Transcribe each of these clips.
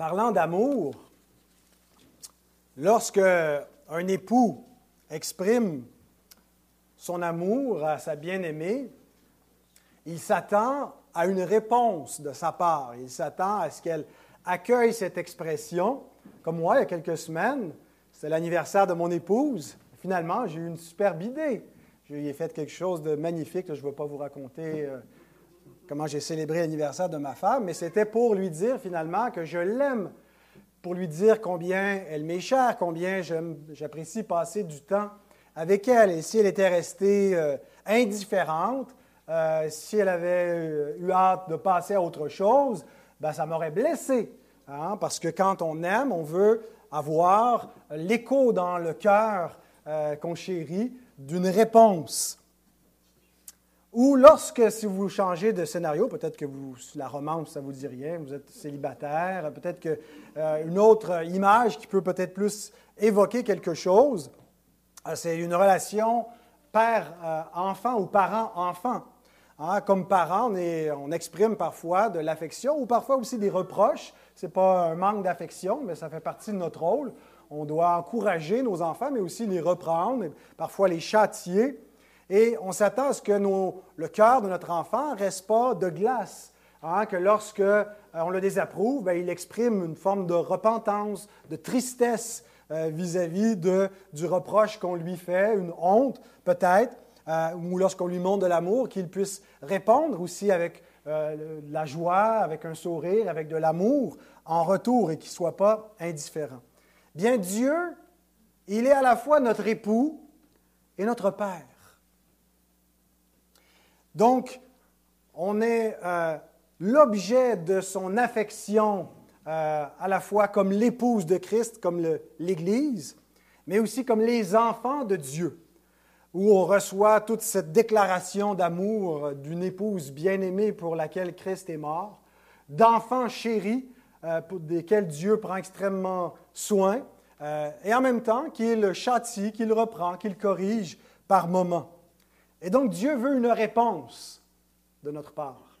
Parlant d'amour, lorsque un époux exprime son amour à sa bien-aimée, il s'attend à une réponse de sa part. Il s'attend à ce qu'elle accueille cette expression. Comme moi, il y a quelques semaines, c'était l'anniversaire de mon épouse. Finalement, j'ai eu une superbe idée. Je lui ai fait quelque chose de magnifique. Je ne veux pas vous raconter euh, comment j'ai célébré l'anniversaire de ma femme, mais c'était pour lui dire finalement que je l'aime, pour lui dire combien elle m'est chère, combien j'apprécie passer du temps avec elle. Et si elle était restée euh, indifférente, euh, si elle avait eu hâte de passer à autre chose, ben, ça m'aurait blessé. Hein, parce que quand on aime, on veut avoir l'écho dans le cœur euh, qu'on chérit d'une réponse. Ou lorsque, si vous changez de scénario, peut-être que vous, la romance, ça vous dit rien, vous êtes célibataire, peut-être qu'une euh, autre image qui peut peut-être plus évoquer quelque chose, euh, c'est une relation père-enfant ou parent-enfant. Hein, comme parent, on, exprime parfois de l'affection ou parfois aussi des reproches. Ce n'est pas un manque d'affection, mais ça fait partie de notre rôle. On doit encourager nos enfants, mais aussi les reprendre, parfois les châtier. Et on s'attend à ce que le cœur de notre enfant ne reste pas de glace, hein, que lorsque euh, on le désapprouve, ben, il exprime une forme de repentance, de tristesse euh, vis-à-vis du reproche qu'on lui fait, une honte peut-être, euh, ou lorsqu'on lui montre de l'amour, qu'il puisse répondre aussi avec la joie, avec un sourire, avec de l'amour en retour et qu'il ne soit pas indifférent. Bien, Dieu, il est à la fois notre époux et notre Père. Donc, on est euh, l'objet de son affection euh, à la fois comme l'épouse de Christ, comme l'Église, mais aussi comme les enfants de Dieu, où on reçoit toute cette déclaration d'amour d'une épouse bien-aimée pour laquelle Christ est mort, d'enfants chéris euh, desquels Dieu prend extrêmement soin, et en même temps qu'il châtie, qu'il reprend, qu'il corrige par moments. Et donc Dieu veut une réponse de notre part.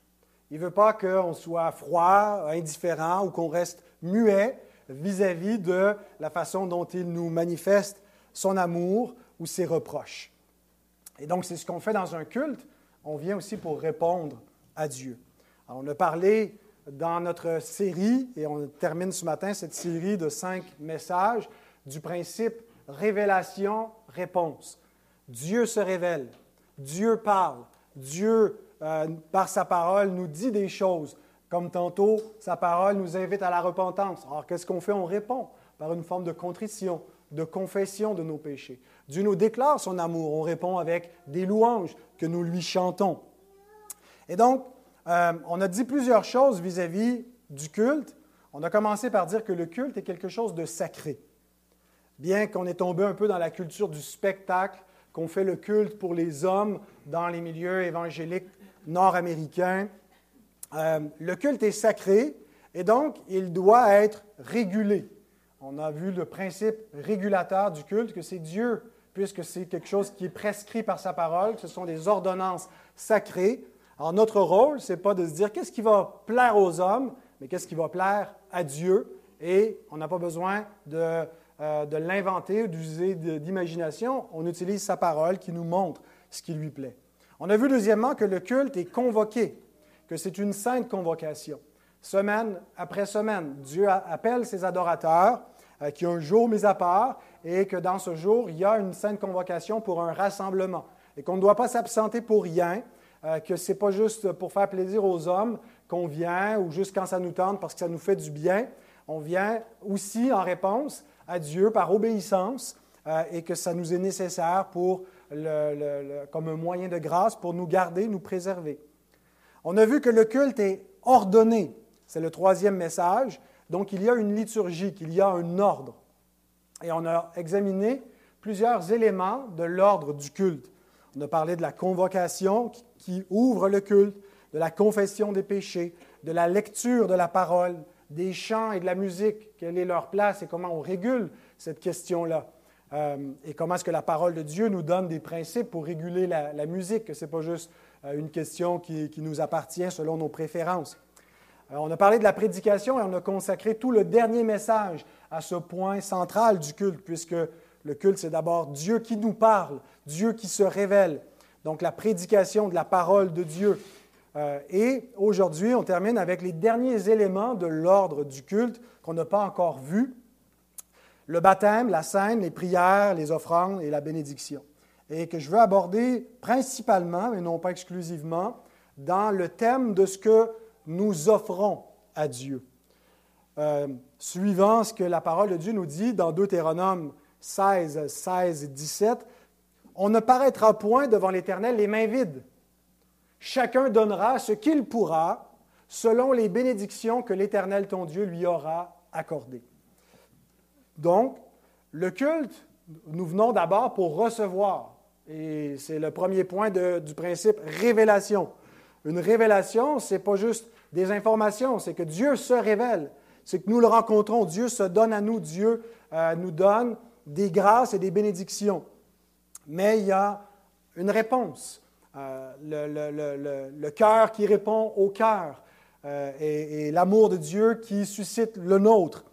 Il ne veut pas qu'on soit froid, indifférent ou qu'on reste muet vis-à-vis de la façon dont il nous manifeste son amour ou ses reproches. Et donc c'est ce qu'on fait dans un culte. On vient aussi pour répondre à Dieu. on a parlé dans notre série, et on termine ce matin cette série de cinq messages, du principe révélation-réponse. Dieu se révèle, Dieu parle. Dieu, euh, par sa parole, nous dit des choses. Comme tantôt, sa parole nous invite à la repentance. Alors, qu'est-ce qu'on fait? On répond par une forme de contrition, de confession de nos péchés. Dieu nous déclare son amour. On répond avec des louanges que nous lui chantons. Et donc, euh, on a dit plusieurs choses vis-à-vis du culte. On a commencé par dire que le culte est quelque chose de sacré. Bien qu'on ait tombé un peu dans la culture du spectacle, qu'on fait le culte pour les hommes dans les milieux évangéliques nord-américains. Euh, le culte est sacré et donc il doit être régulé. On a vu le principe régulateur du culte, que c'est Dieu, puisque c'est quelque chose qui est prescrit par sa parole, que ce sont des ordonnances sacrées. Alors notre rôle, ce n'est pas de se dire qu'est-ce qui va plaire aux hommes, mais qu'est-ce qui va plaire à Dieu. Et on n'a pas besoin de euh, de l'inventer d'user d'imagination, on utilise sa parole qui nous montre ce qui lui plaît. On a vu deuxièmement que le culte est convoqué, que c'est une sainte convocation. Semaine après semaine, Dieu appelle ses adorateurs euh, qui ont un jour mis à part et que dans ce jour, il y a une sainte convocation pour un rassemblement et qu'on ne doit pas s'absenter pour rien, euh, que ce n'est pas juste pour faire plaisir aux hommes qu'on vient ou juste quand ça nous tente parce que ça nous fait du bien. On vient aussi en réponse à Dieu par obéissance euh, et que ça nous est nécessaire pour comme un moyen de grâce pour nous garder, nous préserver. On a vu que le culte est ordonné. C'est le troisième message. Donc, il y a une liturgie, qu'il y a un ordre. Et on a examiné plusieurs éléments de l'ordre du culte. On a parlé de la convocation qui ouvre le culte, de la confession des péchés, de la lecture de la parole, des chants et de la musique, quelle est leur place et comment on régule cette question-là. Euh, et comment est-ce que la parole de Dieu nous donne des principes pour réguler la, musique, que ce n'est pas juste euh, une question qui, nous appartient selon nos préférences. on a parlé de la prédication et on a consacré tout le dernier message à ce point central du culte, puisque le culte, c'est d'abord Dieu qui nous parle, Dieu qui se révèle. Donc la prédication de la parole de Dieu. Euh, et aujourd'hui, on termine avec les derniers éléments de l'ordre du culte qu'on n'a pas encore vus. Le baptême, la scène, les prières, les offrandes et la bénédiction. Et que je veux aborder principalement, mais non pas exclusivement, dans le thème de ce que nous offrons à Dieu. Euh, suivant ce que la parole de Dieu nous dit dans Deutéronome 16, 16, 17, on ne paraîtra point devant l'Éternel les mains vides. Chacun donnera ce qu'il pourra selon les bénédictions que l'Éternel ton Dieu lui aura accordées. Donc, le culte, nous venons d'abord pour recevoir. Et c'est le premier point du principe révélation. Une révélation, ce n'est pas juste des informations, c'est que Dieu se révèle, c'est que nous le rencontrons, Dieu se donne à nous, Dieu euh, nous donne des grâces et des bénédictions. Mais il y a une réponse, euh, le, cœur qui répond au cœur euh, et, l'amour de Dieu qui suscite le nôtre.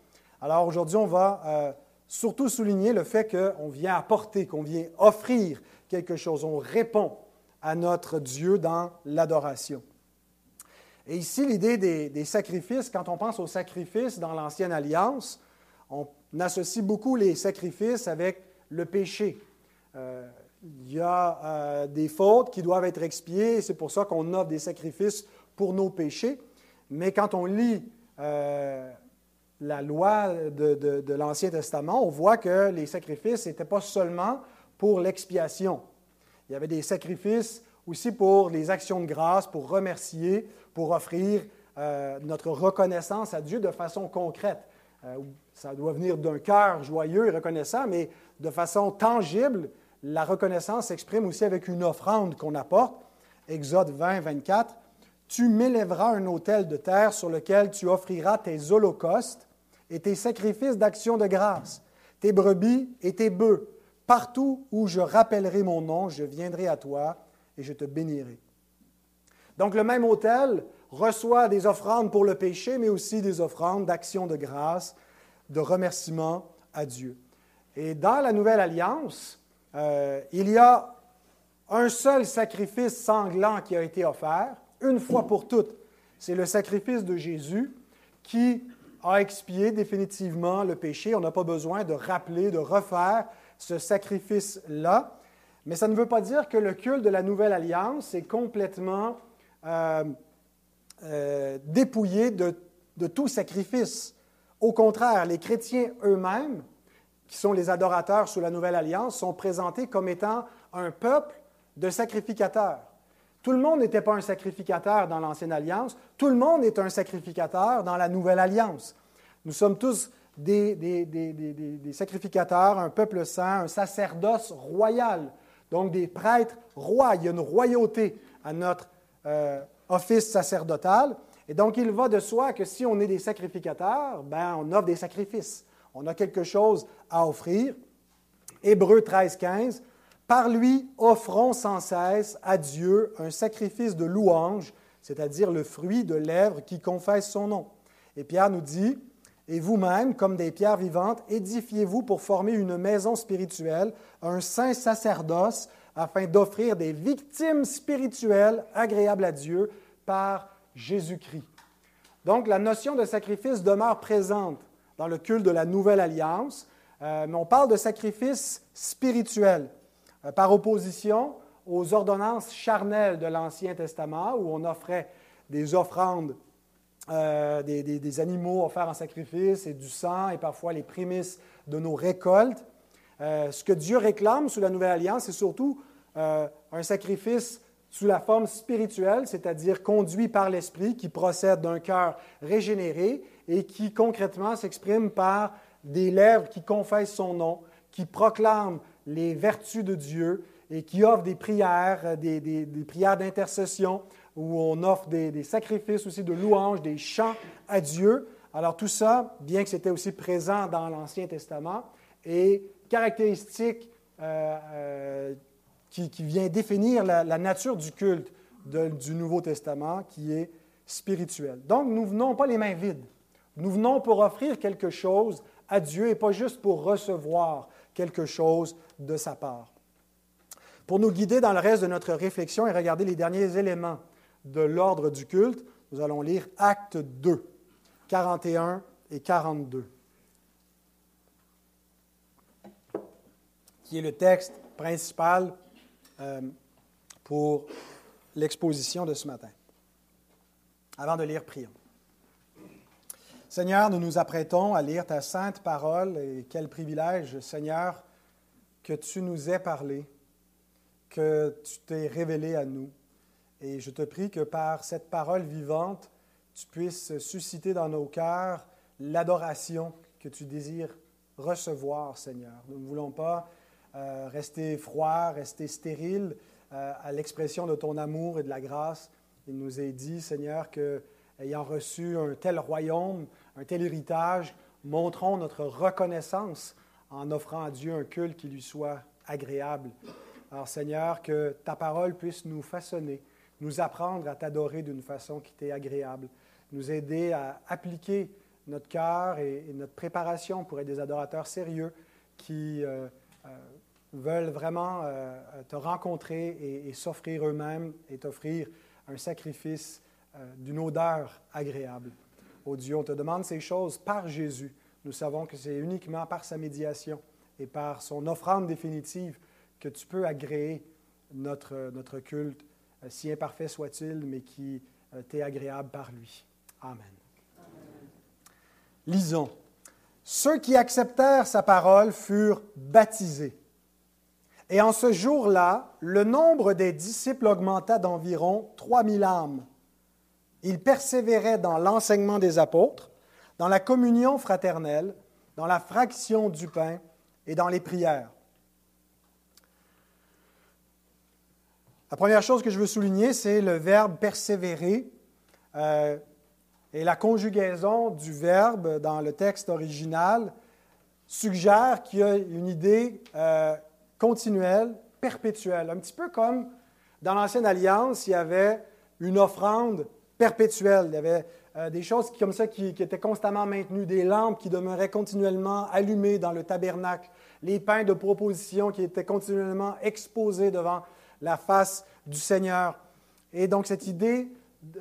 Alors aujourd'hui, on va surtout souligner le fait qu'on vient apporter, qu'on vient offrir quelque chose, on répond à notre Dieu dans l'adoration. Et ici, l'idée des, sacrifices, quand on pense aux sacrifices dans l'Ancienne Alliance, on associe beaucoup les sacrifices avec le péché. Euh, il y a euh, des fautes qui doivent être expiées, c'est pour ça qu'on offre des sacrifices pour nos péchés. Mais quand on lit euh, la loi de, l'Ancien Testament, on voit que les sacrifices n'étaient pas seulement pour l'expiation. Il y avait des sacrifices aussi pour les actions de grâce, pour remercier, pour offrir euh, notre reconnaissance à Dieu de façon concrète. Ça doit venir d'un cœur joyeux et reconnaissant, mais de façon tangible, la reconnaissance s'exprime aussi avec une offrande qu'on apporte. Exode 20, 24. Tu m'élèveras un autel de terre sur lequel tu offriras tes holocaustes et tes sacrifices d'action de grâce, tes brebis et tes bœufs. Partout où je rappellerai mon nom, je viendrai à toi et je te bénirai. Donc le même autel reçoit des offrandes pour le péché, mais aussi des offrandes d'action de grâce, de remerciement à Dieu. Et dans la Nouvelle Alliance, euh, il y a un seul sacrifice sanglant qui a été offert, une fois pour toutes. C'est le sacrifice de Jésus qui a expié définitivement le péché. On n'a pas besoin de rappeler, de refaire ce sacrifice-là. Mais ça ne veut pas dire que le culte de la Nouvelle Alliance est complètement euh, euh, dépouillé de, tout sacrifice. Au contraire, les chrétiens eux-mêmes, qui sont les adorateurs sous la Nouvelle Alliance, sont présentés comme étant un peuple de sacrificateurs. Tout le monde n'était pas un sacrificateur dans l'Ancienne Alliance, tout le monde est un sacrificateur dans la Nouvelle Alliance. Nous sommes tous des, sacrificateurs, un peuple saint, un sacerdoce royal, donc des prêtres rois. Il y a une royauté à notre euh, office sacerdotal. Et donc, il va de soi que si on est des sacrificateurs, ben, on offre des sacrifices. On a quelque chose à offrir. Hébreu 13, 15. Par lui, offrons sans cesse à Dieu un sacrifice de louange, c'est-à-dire le fruit de lèvres qui confessent son nom. Et Pierre nous dit, et vous-même, comme des pierres vivantes, édifiez-vous pour former une maison spirituelle, un saint sacerdoce, afin d'offrir des victimes spirituelles agréables à Dieu par Jésus-Christ. Donc la notion de sacrifice demeure présente dans le culte de la Nouvelle Alliance, euh, mais on parle de sacrifice spirituel, euh, par opposition aux ordonnances charnelles de l'Ancien Testament, où on offrait des offrandes, euh, des, des, animaux offerts en sacrifice et du sang et parfois les prémices de nos récoltes. ce que Dieu réclame sous la Nouvelle Alliance, c'est surtout un sacrifice sous la forme spirituelle, c'est-à-dire conduit par l'Esprit, qui procède d'un cœur régénéré et qui concrètement s'exprime par des lèvres qui confessent son nom, qui proclament les vertus de Dieu et qui offrent des prières, euh, des, prières d'intercession, où on offre des, sacrifices aussi de louanges, des chants à Dieu. Alors tout ça, bien que c'était aussi présent dans l'Ancien Testament, est caractéristique euh, qui, vient définir la, nature du culte du Nouveau Testament, qui est spirituel. Donc, nous venons pas les mains vides. Nous venons pour offrir quelque chose à Dieu et pas juste pour recevoir quelque chose de sa part. Pour nous guider dans le reste de notre réflexion et regarder les derniers éléments de l'ordre du culte, nous allons lire Acte 2, 41 et 42, qui est le texte principal euh, pour l'exposition de ce matin. Avant de lire, prions. Seigneur, nous nous apprêtons à lire ta sainte parole et quel privilège, Seigneur, que tu nous aies parlé, que tu t'es révélé à nous. Et je te prie que par cette parole vivante, tu puisses susciter dans nos cœurs l'adoration que tu désires recevoir, Seigneur. Nous ne voulons pas euh, rester froids, rester stériles euh, à l'expression de ton amour et de la grâce. Il nous est dit, Seigneur, que ayant reçu un tel royaume, un tel héritage, montrons notre reconnaissance en offrant à Dieu un culte qui lui soit agréable. Alors Seigneur, que ta parole puisse nous façonner, nous apprendre à t'adorer d'une façon qui t'est agréable, nous aider à appliquer notre cœur et, notre préparation pour être des adorateurs sérieux qui euh, euh, veulent vraiment euh, te rencontrer et, et s'offrir eux-mêmes et t'offrir un sacrifice d'une odeur agréable. Oh Dieu, on te demande ces choses par Jésus. Nous savons que c'est uniquement par sa médiation et par son offrande définitive que tu peux agréer notre, notre culte, euh, si imparfait soit-il, mais qui euh, t'est agréable par lui. Amen. Lisons. Ceux qui acceptèrent sa parole furent baptisés. Et en ce jour-là, le nombre des disciples augmenta d'environ 3000 âmes. Ils persévéraient dans l'enseignement des apôtres, dans la communion fraternelle, dans la fraction du pain et dans les prières. La première chose que je veux souligner, c'est le verbe persévérer euh, et la conjugaison du verbe dans le texte original suggère qu'il y a une idée euh, continuelle, perpétuelle. Un petit peu comme dans l'Ancienne Alliance, il y avait une offrande perpétuelle. Il y avait euh, des choses comme ça qui, étaient constamment maintenues, des lampes qui demeuraient continuellement allumées dans le tabernacle, les pains de proposition qui étaient continuellement exposés devant la face du Seigneur. Et donc cette idée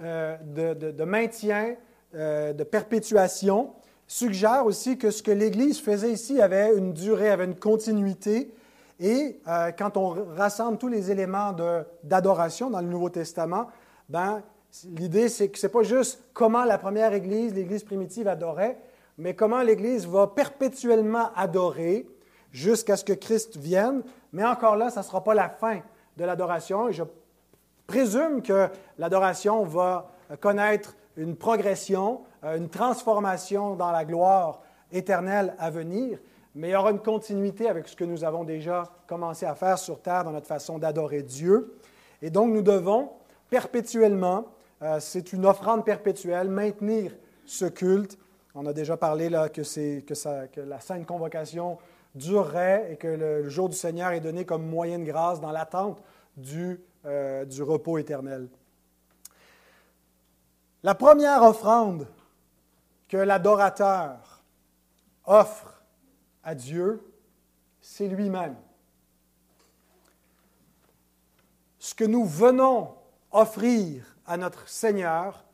euh, de, maintien, euh, de perpétuation, suggère aussi que ce que l'Église faisait ici avait une durée, avait une continuité. Et quand on rassemble tous les éléments d'adoration dans le Nouveau Testament, ben, L'idée, c'est que ce n'est pas juste comment la première Église, l'Église primitive, adorait, mais comment l'Église va perpétuellement adorer jusqu'à ce que Christ vienne. Mais encore là, ça ne sera pas la fin de l'adoration. Je présume que l'adoration va connaître une progression, euh, une transformation dans la gloire éternelle à venir, mais il y aura une continuité avec ce que nous avons déjà commencé à faire sur terre dans notre façon d'adorer Dieu. Et donc, nous devons perpétuellement euh, c'est une offrande perpétuelle, maintenir ce culte. On a déjà parlé là, que, la sainte convocation durerait et que le, jour du Seigneur est donné comme moyen de grâce dans l'attente euh, du repos éternel. La première offrande que l'adorateur offre à Dieu, c'est lui-même. Ce que nous venons offrir à notre Seigneur,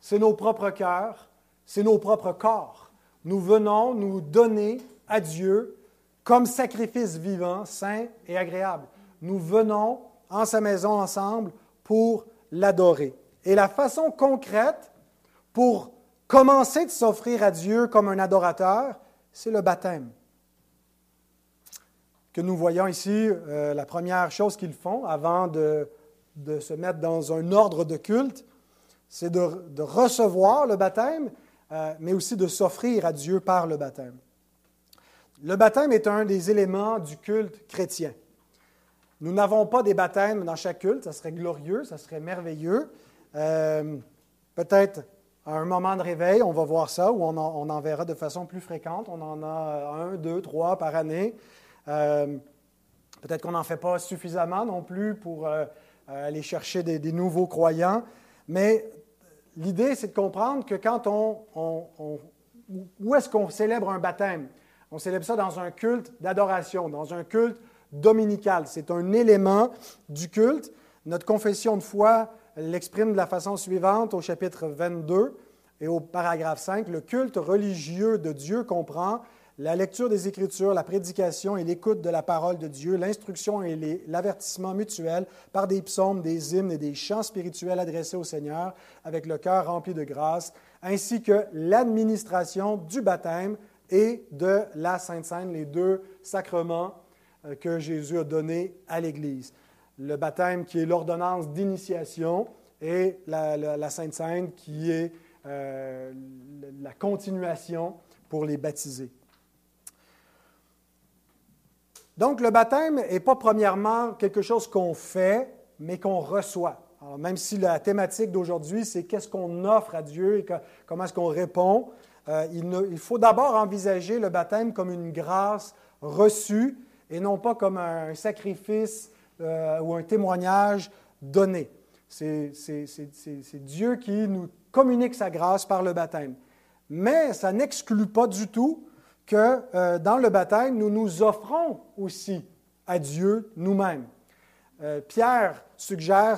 c'est nos propres cœurs, c'est nos propres corps. Nous venons nous donner à Dieu comme sacrifice vivant, saint et agréable. Nous venons en sa maison ensemble pour l'adorer. Et la façon concrète pour commencer de s'offrir à Dieu comme un adorateur, c'est le baptême. Que nous voyons ici, euh, la première chose qu'ils font avant de de se mettre dans un ordre de culte, c'est de, recevoir le baptême, euh, mais aussi de s'offrir à Dieu par le baptême. Le baptême est un des éléments du culte chrétien. Nous n'avons pas des baptêmes dans chaque culte, ça serait glorieux, ça serait merveilleux. Euh, peut-être à un moment de réveil, on va voir ça, ou on en, verra de façon plus fréquente. On en a un, deux, trois par année. Euh, peut-être qu'on n'en fait pas suffisamment non plus pour aller chercher des, nouveaux croyants. Mais l'idée, c'est de comprendre que quand on... où est-ce qu'on célèbre un baptême? On célèbre ça dans un culte d'adoration, dans un culte dominical. C'est un élément du culte. Notre confession de foi l'exprime de la façon suivante au chapitre 22 et au paragraphe 5. Le culte religieux de Dieu comprend la lecture des Écritures, la prédication et l'écoute de la parole de Dieu, l'instruction et l'avertissement mutuel par des psaumes, des hymnes et des chants spirituels adressés au Seigneur avec le cœur rempli de grâce, ainsi que l'administration du baptême et de la Sainte Seine, les deux sacrements euh, que Jésus a donnés à l'Église. Le baptême qui est l'ordonnance d'initiation et la, Sainte Seine qui est euh, la continuation pour les baptisés. Donc, le baptême n'est pas premièrement quelque chose qu'on fait, mais qu'on reçoit. Même si la thématique d'aujourd'hui, c'est qu'est-ce qu'on offre à Dieu et comment est-ce qu'on répond, euh, il, faut d'abord envisager le baptême comme une grâce reçue et non pas comme un sacrifice euh, ou un témoignage donné. C'est Dieu qui nous communique sa grâce par le baptême. Mais ça n'exclut pas du tout que euh, dans le baptême, nous nous offrons aussi à Dieu nous-mêmes. Euh, Pierre suggère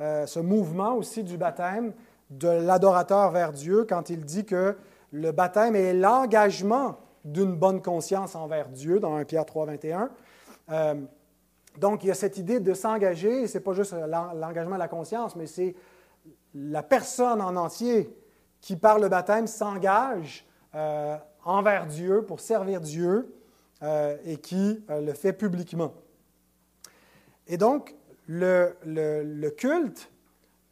euh, ce mouvement aussi du baptême de l'adorateur vers Dieu quand il dit que le baptême est l'engagement d'une bonne conscience envers Dieu dans 1 Pierre 3, 21. donc, il y a cette idée de s'engager, ce n'est pas juste l'engagement de la conscience, mais c'est la personne en entier qui, par le baptême, s'engage envers Dieu, pour servir Dieu, euh, et qui euh, le fait publiquement. Et donc, le, culte,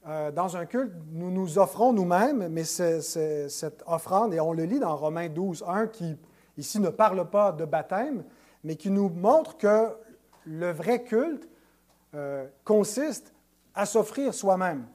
euh, dans un culte, nous nous offrons nous-mêmes, mais cette offrande, et on le lit dans Romains 12, 1, qui ici ne parle pas de baptême, mais qui nous montre que le vrai culte consiste à s'offrir soi-même.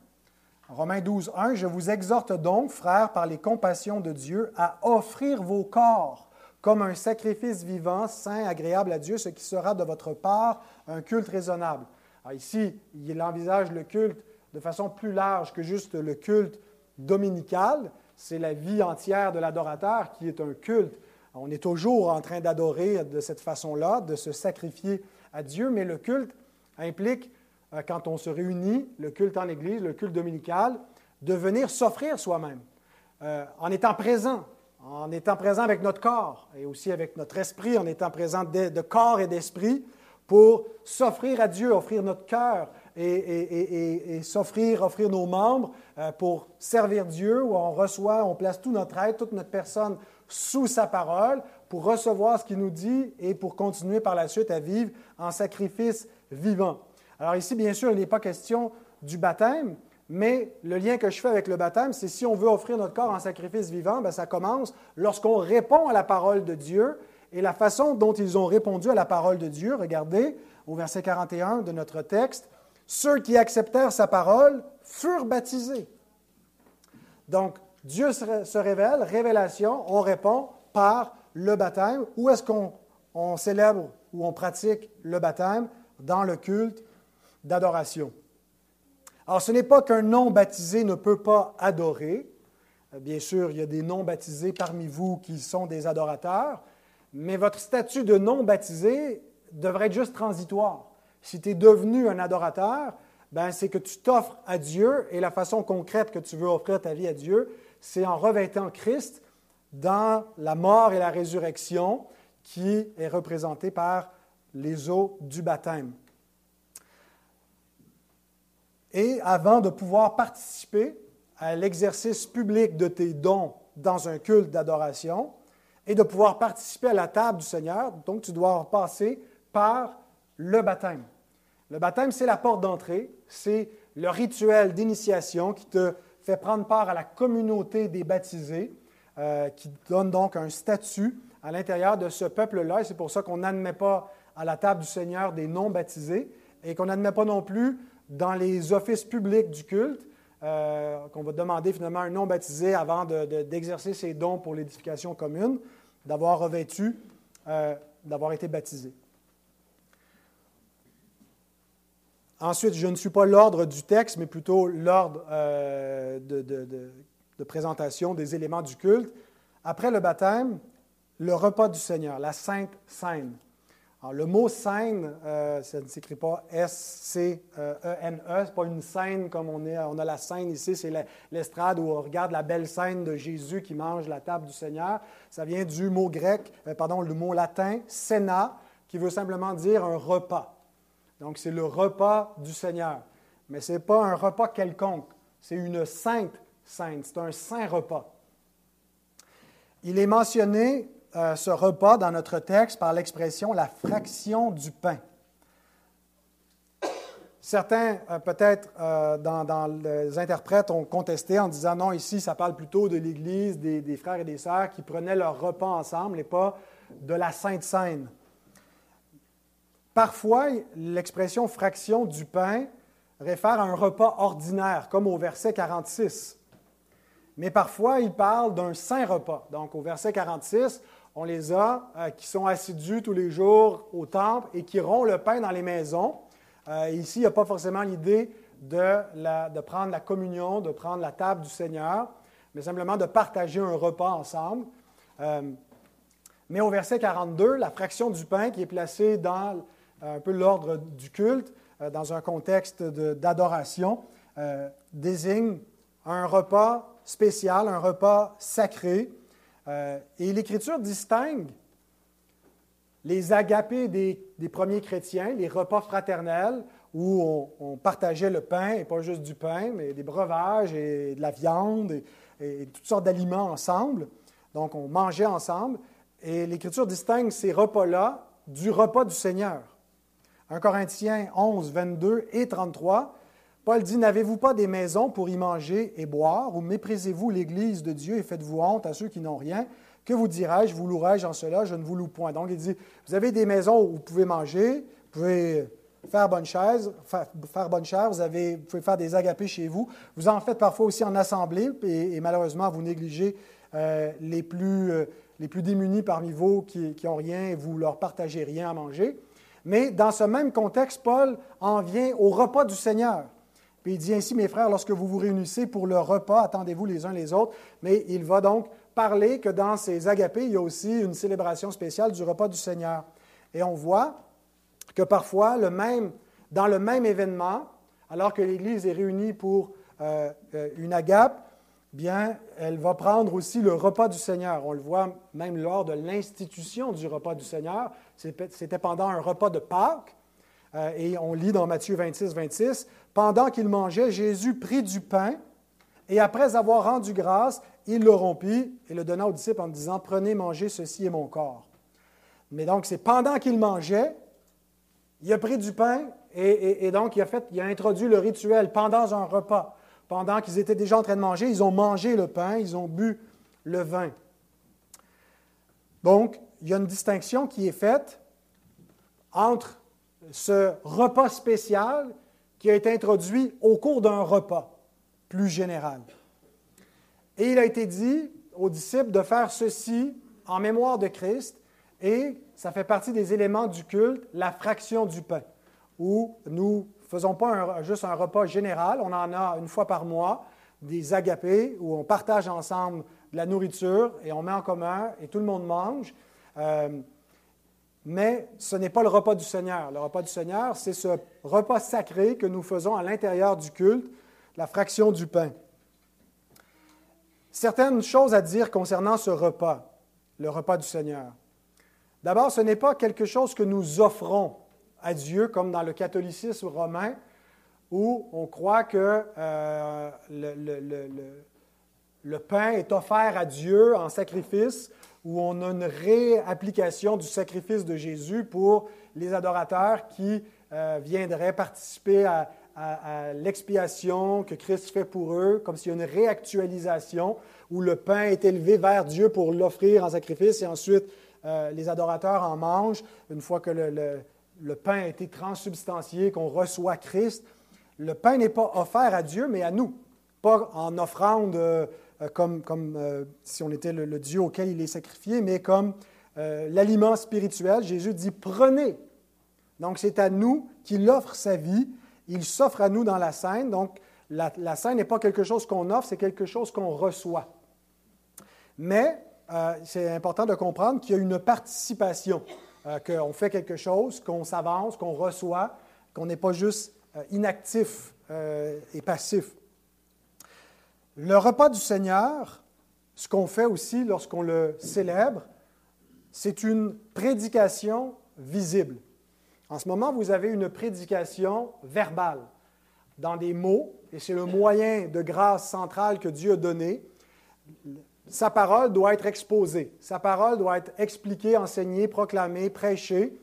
Romains 12, 1, Je vous exhorte donc, frères, par les compassions de Dieu, à offrir vos corps comme un sacrifice vivant, saint, agréable à Dieu, ce qui sera de votre part un culte raisonnable. ici, il envisage le culte de façon plus large que juste le culte dominical. C'est la vie entière de l'adorateur qui est un culte. On est toujours en train d'adorer de cette façon-là, de se sacrifier à Dieu, mais le culte implique quand on se réunit, le culte en Église, le culte dominical, de venir s'offrir soi-même, euh, en étant présent, en étant présent avec notre corps et aussi avec notre esprit, en étant présent de, corps et d'esprit, pour s'offrir à Dieu, offrir notre cœur et, s'offrir, offrir nos membres euh, pour servir Dieu, où on reçoit, on place tout notre être, toute notre personne sous sa parole, pour recevoir ce qu'il nous dit et pour continuer par la suite à vivre en sacrifice vivant. Alors ici, bien sûr, il n'est pas question du baptême, mais le lien que je fais avec le baptême, c'est si on veut offrir notre corps en sacrifice vivant, bien, ça commence lorsqu'on répond à la parole de Dieu et la façon dont ils ont répondu à la parole de Dieu. Regardez au verset 41 de notre texte, ceux qui acceptèrent sa parole furent baptisés. Donc, Dieu se révèle, révélation, on répond par le baptême. Où est-ce qu'on célèbre ou on pratique le baptême? Dans le culte d'adoration. Alors, ce n'est pas qu'un non-baptisé ne peut pas adorer. Euh, bien sûr, il y a des non-baptisés parmi vous qui sont des adorateurs, mais votre statut de non-baptisé devrait être juste transitoire. Si tu es devenu un adorateur, ben, c'est que tu t'offres à Dieu et la façon concrète que tu veux offrir ta vie à Dieu, c'est en revêtant Christ dans la mort et la résurrection qui est représentée par les eaux du baptême. Et avant de pouvoir participer à l'exercice public de tes dons dans un culte d'adoration et de pouvoir participer à la table du Seigneur, donc tu dois passer par le baptême. Le baptême, c'est la porte d'entrée, c'est le rituel d'initiation qui te fait prendre part à la communauté des baptisés, euh, qui donne donc un statut à l'intérieur de ce peuple-là. Et c'est pour ça qu'on n'admet pas à la table du Seigneur des non-baptisés et qu'on n'admet pas non plus dans les offices publics du culte, euh, qu'on va demander finalement un non-baptisé avant d'exercer ses dons pour l'édification commune, d'avoir revêtu, euh, d'avoir été baptisé. ensuite, je ne suis pas l'ordre du texte, mais plutôt l'ordre euh, de, présentation des éléments du culte. Après le baptême, le repas du Seigneur, la Sainte Le mot scène, euh, ça ne s'écrit pas S-C-E-N-E, ce n'est pas une scène comme on, est, on a la scène ici, c'est l'estrade où on regarde la belle scène de Jésus qui mange la table du Seigneur. Ça vient du mot grec, euh, pardon, le mot latin, sena, qui veut simplement dire un repas. Donc, c'est le repas du Seigneur. Mais ce n'est pas un repas quelconque, c'est une sainte sainte, c'est un saint repas. Il est mentionné, euh, ce repas, dans notre texte par l'expression la fraction du pain. Certains, euh, peut-être, euh, dans, les interprètes, ont contesté en disant non, ici, ça parle plutôt de l'Église, des, des, frères et des sœurs qui prenaient leur repas ensemble et pas de la Sainte Seine. Parfois, l'expression fraction du pain réfère à un repas ordinaire, comme au verset 46. Mais parfois, il parle d'un saint repas. Donc, au verset 46, on les a euh, qui sont assidus tous les jours au temple et qui rompt le pain dans les maisons. Euh, ici, il n'y a pas forcément l'idée de, prendre la communion, de prendre la table du Seigneur, mais simplement de partager un repas ensemble. Euh, mais au verset 42, la fraction du pain qui est placée dans un peu l'ordre du culte, dans un contexte d'adoration, désigne un repas spécial, un repas sacré. Euh, et l'Écriture distingue les agapés des, premiers chrétiens, les repas fraternels, où on, partageait le pain, et pas juste du pain, mais des breuvages et de la viande et, et toutes sortes d'aliments ensemble. Donc on mangeait ensemble. Et l'Écriture distingue ces repas-là du repas du Seigneur. 1 Corinthiens 11, 22 et 33, Paul dit, N'avez-vous pas des maisons pour y manger et boire, ou méprisez-vous l'Église de Dieu et faites-vous honte à ceux qui n'ont rien? Que vous dirai-je Vous louerai-je en cela? Je ne vous loue point. Donc il dit, Vous avez des maisons où vous pouvez manger, vous pouvez faire bonne chaise, faire, bonne chair, vous, avez, pouvez faire des agapés chez vous. Vous en faites parfois aussi en assemblée, et, malheureusement, vous négligez euh, les, plus, euh, les plus démunis parmi vous qui n'ont rien et vous leur partagez rien à manger. Mais dans ce même contexte, Paul en vient au repas du Seigneur. Puis il dit ainsi, mes frères, lorsque vous vous réunissez pour le repas, attendez-vous les uns les autres. Mais il va donc parler que dans ces agapés, il y a aussi une célébration spéciale du repas du Seigneur. Et on voit que parfois, le même, dans le même événement, alors que l'Église est réunie pour euh, euh, une agape, bien, elle va prendre aussi le repas du Seigneur. On le voit même lors de l'institution du repas du Seigneur. C'était pendant un repas de Pâques. Euh, et on lit dans Matthieu 26, 26, Pendant qu'il mangeait, Jésus prit du pain et après avoir rendu grâce, il le rompit et le donna aux disciples en disant, Prenez, mangez, ceci est mon corps. Mais donc, c'est pendant qu'il mangeait, il a pris du pain et, donc il a, fait, il a introduit le rituel pendant un repas pendant qu'ils étaient déjà en train de manger, ils ont mangé le pain, ils ont bu le vin. Donc, il y a une distinction qui est faite entre ce repas spécial qui a été introduit au cours d'un repas plus général. Et il a été dit aux disciples de faire ceci en mémoire de Christ, et ça fait partie des éléments du culte, la fraction du pain, où nous faisons pas juste un repas général, on en a une fois par mois, des agapés où on partage ensemble de la nourriture et on met en commun et tout le monde mange. Euh, mais ce n'est pas le repas du Seigneur. Le repas du Seigneur, c'est ce repas sacré que nous faisons à l'intérieur du culte, la fraction du pain. Certaines choses à dire concernant ce repas, le repas du Seigneur. D'abord, ce n'est pas quelque chose que nous offrons à Dieu, comme dans le catholicisme romain, où on croit que euh, le, pain est offert à Dieu en sacrifice, où on a une réapplication du sacrifice de Jésus pour les adorateurs qui euh, viendraient participer à, l'expiation que Christ fait pour eux, comme s'il y a une réactualisation où le pain est élevé vers Dieu pour l'offrir en sacrifice et ensuite euh, les adorateurs en mangent une fois que le, pain a été transubstantié, qu'on reçoit Christ. Le pain n'est pas offert à Dieu, mais à nous. Pas en offrande euh, comme, comme euh, si on était le, Dieu auquel il est sacrifié, mais comme euh, l'aliment spirituel. Jésus dit, prenez. Donc c'est à nous qu'il offre sa vie. il s'offre à nous dans la scène. Donc, la, scène n'est pas quelque chose qu'on offre, c'est quelque chose qu'on reçoit. Mais euh, c'est important de comprendre qu'il y a une participation, euh, qu'on fait quelque chose, qu'on s'avance, qu'on reçoit, qu'on n'est pas juste euh, inactif et passif. Le repas du Seigneur, ce qu'on fait aussi lorsqu'on le célèbre, c'est une prédication visible. En ce moment, vous avez une prédication verbale dans des mots, et c'est le moyen de grâce centrale que Dieu a donné. Sa parole doit être exposée, sa parole doit être expliquée, enseignée, proclamée, prêchée,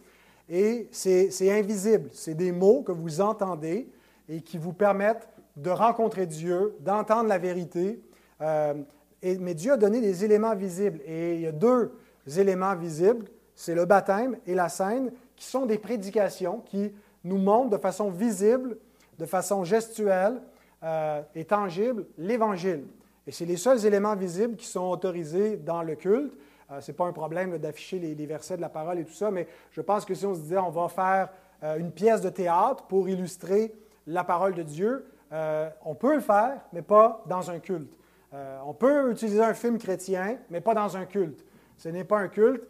et c'est invisible. C'est des mots que vous entendez et qui vous permettent de rencontrer Dieu, d'entendre la vérité. Euh, mais Dieu a donné des éléments visibles, et il y a deux éléments visibles, c'est le baptême et la scène, qui sont des prédications qui nous montrent de façon visible, de façon gestuelle euh, et tangible l'Évangile. Et c'est les seuls éléments visibles qui sont autorisés dans le culte. Euh, ce n'est pas un problème d'afficher les, versets de la parole et tout ça, mais je pense que si on se disait on va faire une pièce de théâtre pour illustrer la parole de Dieu, on peut le faire, mais pas dans un culte. on peut utiliser un film chrétien, mais pas dans un culte. Ce n'est pas un culte.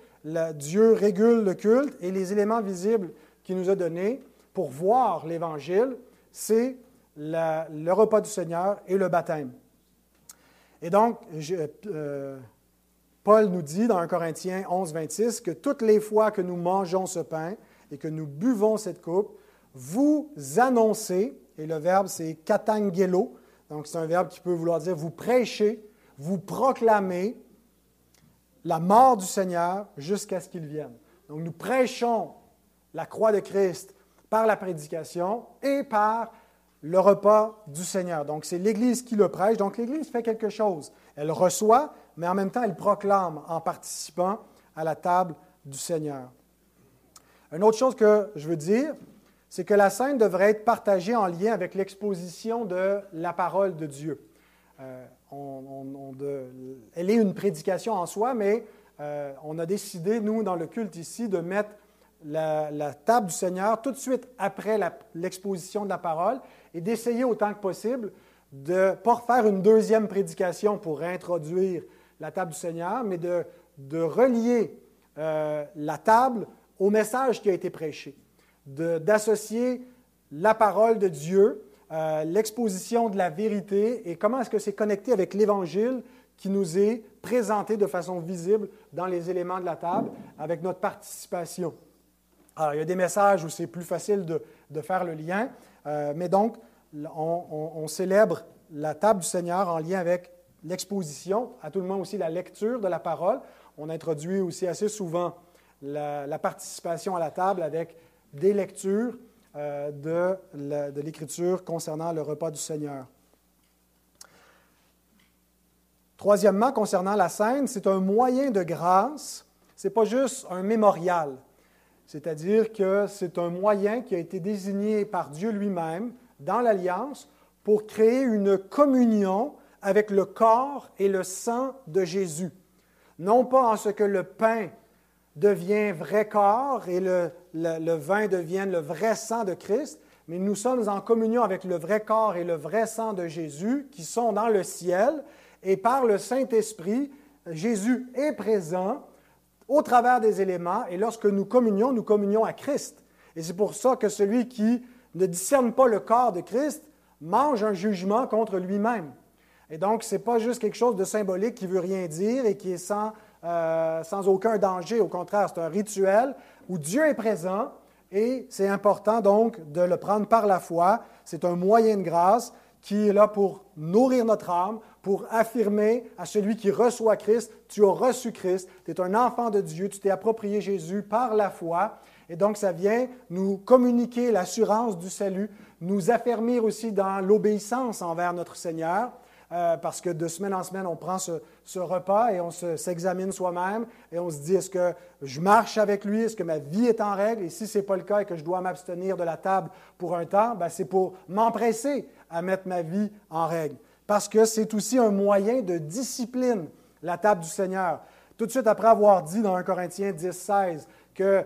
Dieu régule le culte et les éléments visibles qu'il nous a donnés pour voir l'Évangile, c'est le repas du Seigneur et le baptême. Et donc, euh, Paul nous dit dans 1 Corinthiens 11, 26 que toutes les fois que nous mangeons ce pain et que nous buvons cette coupe, vous annoncez, et le verbe c'est katangelo, donc c'est un verbe qui peut vouloir dire vous prêchez, vous proclamez la mort du Seigneur jusqu'à ce qu'il vienne. Donc nous prêchons la croix de Christ par la prédication et par le repas du Seigneur. Donc c'est l'Église qui le prêche. Donc l'Église fait quelque chose. Elle reçoit, mais en même temps elle proclame en participant à la table du Seigneur. Une autre chose que je veux dire, c'est que la scène devrait être partagée en lien avec l'exposition de la parole de Dieu. Euh, elle est une prédication en soi, mais euh, on a décidé, nous, dans le culte ici, de mettre la, table du Seigneur tout de suite après l'exposition de la parole et d'essayer autant que possible de ne pas faire une deuxième prédication pour introduire la table du Seigneur, mais de, relier euh, la table au message qui a été prêché, d'associer la parole de Dieu euh, l'exposition de la vérité et comment est-ce que c'est connecté avec l'Évangile qui nous est présenté de façon visible dans les éléments de la table avec notre participation. Alors, il y a des messages où c'est plus facile de, faire le lien, euh, mais donc, on, célèbre la table du Seigneur en lien avec l'exposition, à tout le monde aussi la lecture de la parole. On introduit aussi assez souvent la participation à la table avec des lectures euh, de l'Écriture concernant le repas du Seigneur. Troisièmement, concernant la scène, c'est un moyen de grâce, ce n'est pas juste un mémorial, c'est-à-dire que c'est un moyen qui a été désigné par Dieu lui-même dans l'Alliance pour créer une communion avec le corps et le sang de Jésus. Non pas en ce que le pain devient vrai corps et le, vin devienne le vrai sang de Christ, mais nous sommes en communion avec le vrai corps et le vrai sang de Jésus qui sont dans le ciel, et par le Saint-Esprit, Jésus est présent au travers des éléments, et lorsque nous communions, nous communions à Christ. Et c'est pour ça que celui qui ne discerne pas le corps de Christ mange un jugement contre lui-même. Et donc, ce n'est pas juste quelque chose de symbolique qui veut rien dire et qui est sans euh, sans aucun danger. Au contraire, c'est un rituel où Dieu est présent et c'est important donc de le prendre par la foi. C'est un moyen de grâce qui est là pour nourrir notre âme, pour affirmer à celui qui reçoit Christ, tu as reçu Christ, tu es un enfant de Dieu, tu t'es approprié Jésus par la foi. Et donc, ça vient nous communiquer l'assurance du salut, nous affermir aussi dans l'obéissance envers notre Seigneur. Euh, parce que de semaine en semaine, on prend ce, repas et on s'examine soi-même et on se dit, est-ce que je marche avec lui, est-ce que ma vie est en règle? Et si ce n'est pas le cas et que je dois m'abstenir de la table pour un temps, ben, c'est pour m'empresser à mettre ma vie en règle. Parce que c'est aussi un moyen de discipline, la table du Seigneur. Tout de suite après avoir dit dans 1 Corinthiens 10, 16 que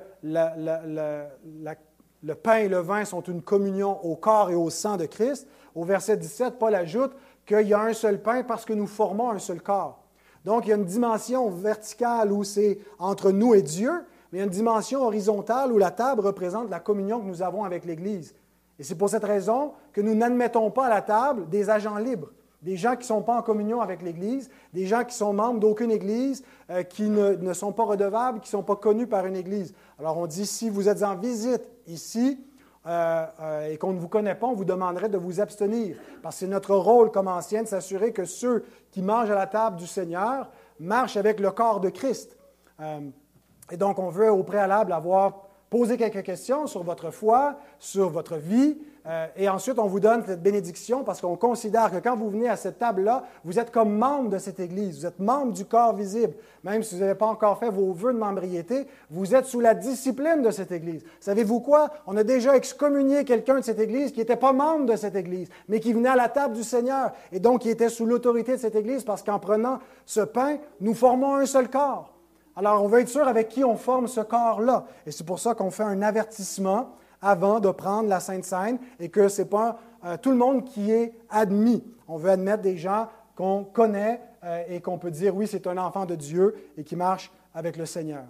le pain et le vin sont une communion au corps et au sang de Christ. Au verset 17, Paul ajoute qu'il y a un seul pain parce que nous formons un seul corps. Donc, il y a une dimension verticale où c'est entre nous et Dieu, mais il y a une dimension horizontale où la table représente la communion que nous avons avec l'Église. Et c'est pour cette raison que nous n'admettons pas à la table des agents libres, des gens qui ne sont pas en communion avec l'Église, des gens qui sont membres d'aucune Église, euh, qui ne, sont pas redevables, qui ne sont pas connus par une Église. Alors on dit, si vous êtes en visite ici euh, euh, et qu'on ne vous connaît pas, on vous demanderait de vous abstenir, parce que c'est notre rôle comme ancien de s'assurer que ceux qui mangent à la table du Seigneur marchent avec le corps de Christ. et donc on veut au préalable avoir poser quelques questions sur votre foi, sur votre vie, euh, et ensuite on vous donne cette bénédiction parce qu'on considère que quand vous venez à cette table-là, vous êtes comme membre de cette Église, vous êtes membre du corps visible. Même si vous n'avez pas encore fait vos vœux de membriété, vous êtes sous la discipline de cette Église. Savez-vous quoi? On a déjà excommunié quelqu'un de cette Église qui n'était pas membre de cette Église, mais qui venait à la table du Seigneur, et donc qui était sous l'autorité de cette Église parce qu'en prenant ce pain, nous formons un seul corps. Alors, on veut être sûr avec qui on forme ce corps-là. Et c'est pour ça qu'on fait un avertissement avant de prendre la Sainte Seine et que ce n'est pas euh, tout le monde qui est admis. On veut admettre des gens qu'on connaît euh, et qu'on peut dire, oui, c'est un enfant de Dieu et qui marche avec le Seigneur.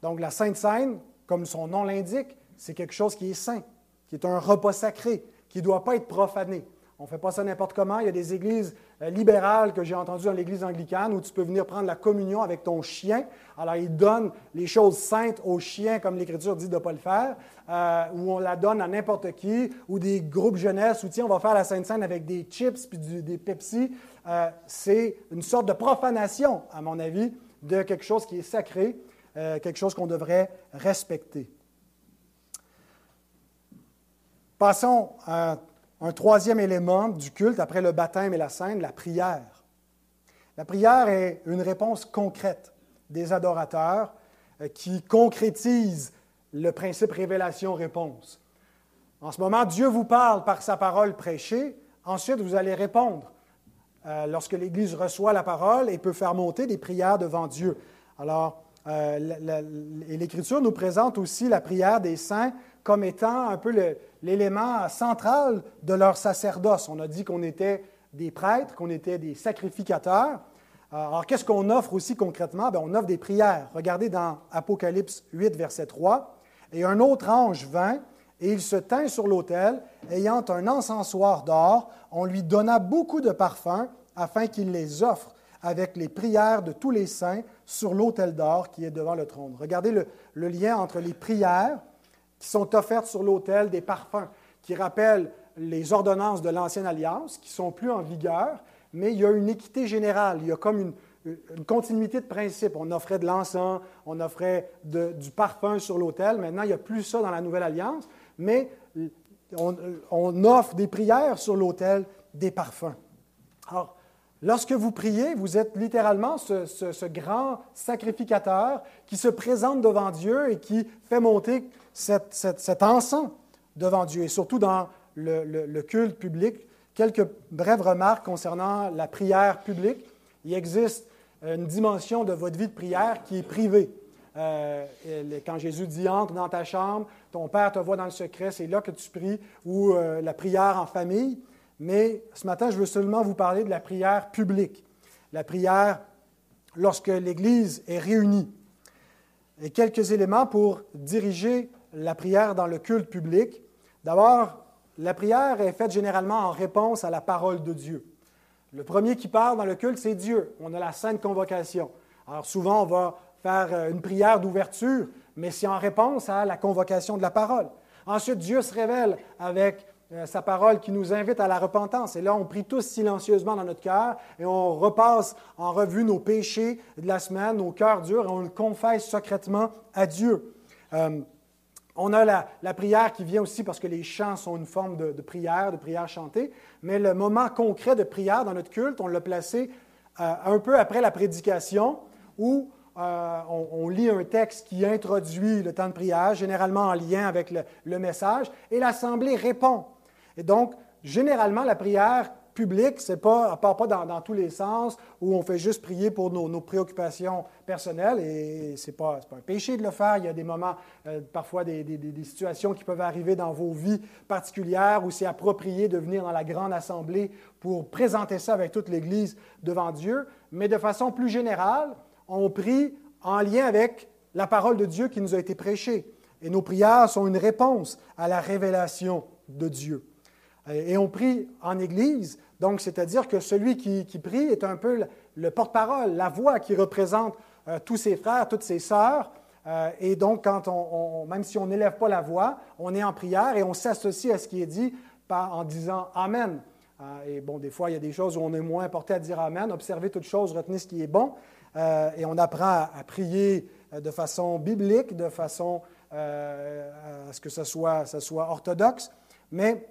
Donc, la Sainte Seine, comme son nom l'indique, c'est quelque chose qui est saint, qui est un repas sacré, qui ne doit pas être profané. On ne fait pas ça n'importe comment. Il y a des églises euh, libérales que j'ai entendues dans l'église anglicane où tu peux venir prendre la communion avec ton chien. Alors, ils donnent les choses saintes aux chiens, comme l'Écriture dit de ne pas le faire, euh, ou on la donne à n'importe qui, ou des groupes jeunesse, ou tiens, on va faire la Sainte Seine avec des chips puis des Pepsi. Euh, c'est une sorte de profanation, à mon avis, de quelque chose qui est sacré, quelque chose qu'on devrait respecter. Passons à un troisième élément du culte après le baptême et la scène, la prière. La prière est une réponse concrète des adorateurs euh, qui concrétise le principe révélation-réponse. En ce moment, Dieu vous parle par sa parole prêchée. Ensuite, vous allez répondre euh, lorsque l'Église reçoit la parole et peut faire monter des prières devant Dieu. Alors, euh, l'Écriture nous présente aussi la prière des saints comme étant un peu l'élément central de leur sacerdoce. On a dit qu'on était des prêtres, qu'on était des sacrificateurs. Euh, alors, qu'est-ce qu'on offre aussi concrètement? Bien, on offre des prières. Regardez dans Apocalypse 8, verset 3. Et un autre ange vint, et il se tint sur l'autel, ayant un encensoir d'or. On lui donna beaucoup de parfums, afin qu'il les offre avec les prières de tous les saints sur l'autel d'or qui est devant le trône. Regardez le, le lien entre les prières qui sont offertes sur l'autel des parfums, qui rappellent les ordonnances de l'Ancienne Alliance, qui sont plus en vigueur, mais il y a une équité générale, il y a comme une, continuité de principe. On offrait de l'encens, on offrait du parfum sur l'autel. Maintenant, il n'y a plus ça dans la Nouvelle Alliance, mais on, offre des prières sur l'autel des parfums. Alors, lorsque vous priez, vous êtes littéralement ce, grand sacrificateur qui se présente devant Dieu et qui fait monter cet, encens devant Dieu, et surtout dans le, culte public. Quelques brèves remarques concernant la prière publique. Il existe une dimension de votre vie de prière qui est privée. Euh, quand Jésus dit entre dans ta chambre, ton Père te voit dans le secret, c'est là que tu pries, ou euh, la prière en famille. Mais ce matin, je veux seulement vous parler de la prière publique, la prière lorsque l'Église est réunie. Et quelques éléments pour diriger la prière dans le culte public. D'abord, la prière est faite généralement en réponse à la parole de Dieu. Le premier qui parle dans le culte, c'est Dieu. On a la sainte convocation. Alors souvent, on va faire euh, une prière d'ouverture, mais c'est en réponse à la convocation de la parole. Ensuite, Dieu se révèle avec euh, sa parole qui nous invite à la repentance. Et là, on prie tous silencieusement dans notre cœur et on repasse en revue nos péchés de la semaine, nos cœurs durs, et on le confesse secrètement à Dieu. Euh, on a la, prière qui vient aussi parce que les chants sont une forme de, prière, de prière chantée, mais le moment concret de prière dans notre culte, on l'a placé euh, un peu après la prédication où on, lit un texte qui introduit le temps de prière, généralement en lien avec le, message, et l'Assemblée répond. Et donc, généralement, la prière public, c'est pas, à part pas dans, tous les sens, où on fait juste prier pour nos, préoccupations personnelles, et ce n'est pas, pas, un péché de le faire. Il y a des moments, euh, parfois des, des, situations qui peuvent arriver dans vos vies particulières où c'est approprié de venir dans la grande assemblée pour présenter ça avec toute l'Église devant Dieu, mais de façon plus générale, on prie en lien avec la parole de Dieu qui nous a été prêchée. Et nos prières sont une réponse à la révélation de Dieu. Et on prie en Église, donc c'est-à-dire que celui qui, prie est un peu le, porte-parole, la voix qui représente euh, tous ses frères, toutes ses sœurs. Euh, et donc, quand on, même si on n'élève pas la voix, on est en prière et on s'associe à ce qui est dit en disant Amen. Euh, et bon, des fois, il y a des choses où on est moins porté à dire Amen. Observez toutes choses, retenez ce qui est bon. et on apprend à, prier de façon biblique, de façon à ce que ce soit, ça soit orthodoxe. Mais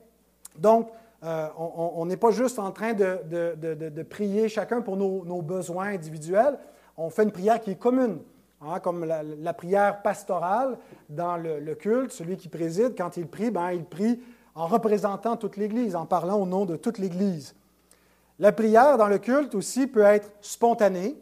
donc, euh, on n'est pas juste en train de, prier chacun pour nos, besoins individuels, on fait une prière qui est commune, hein, comme la, prière pastorale dans le, culte. Celui qui préside, quand il prie, ben, il prie en représentant toute l'Église, en parlant au nom de toute l'Église. La prière dans le culte aussi peut être spontanée.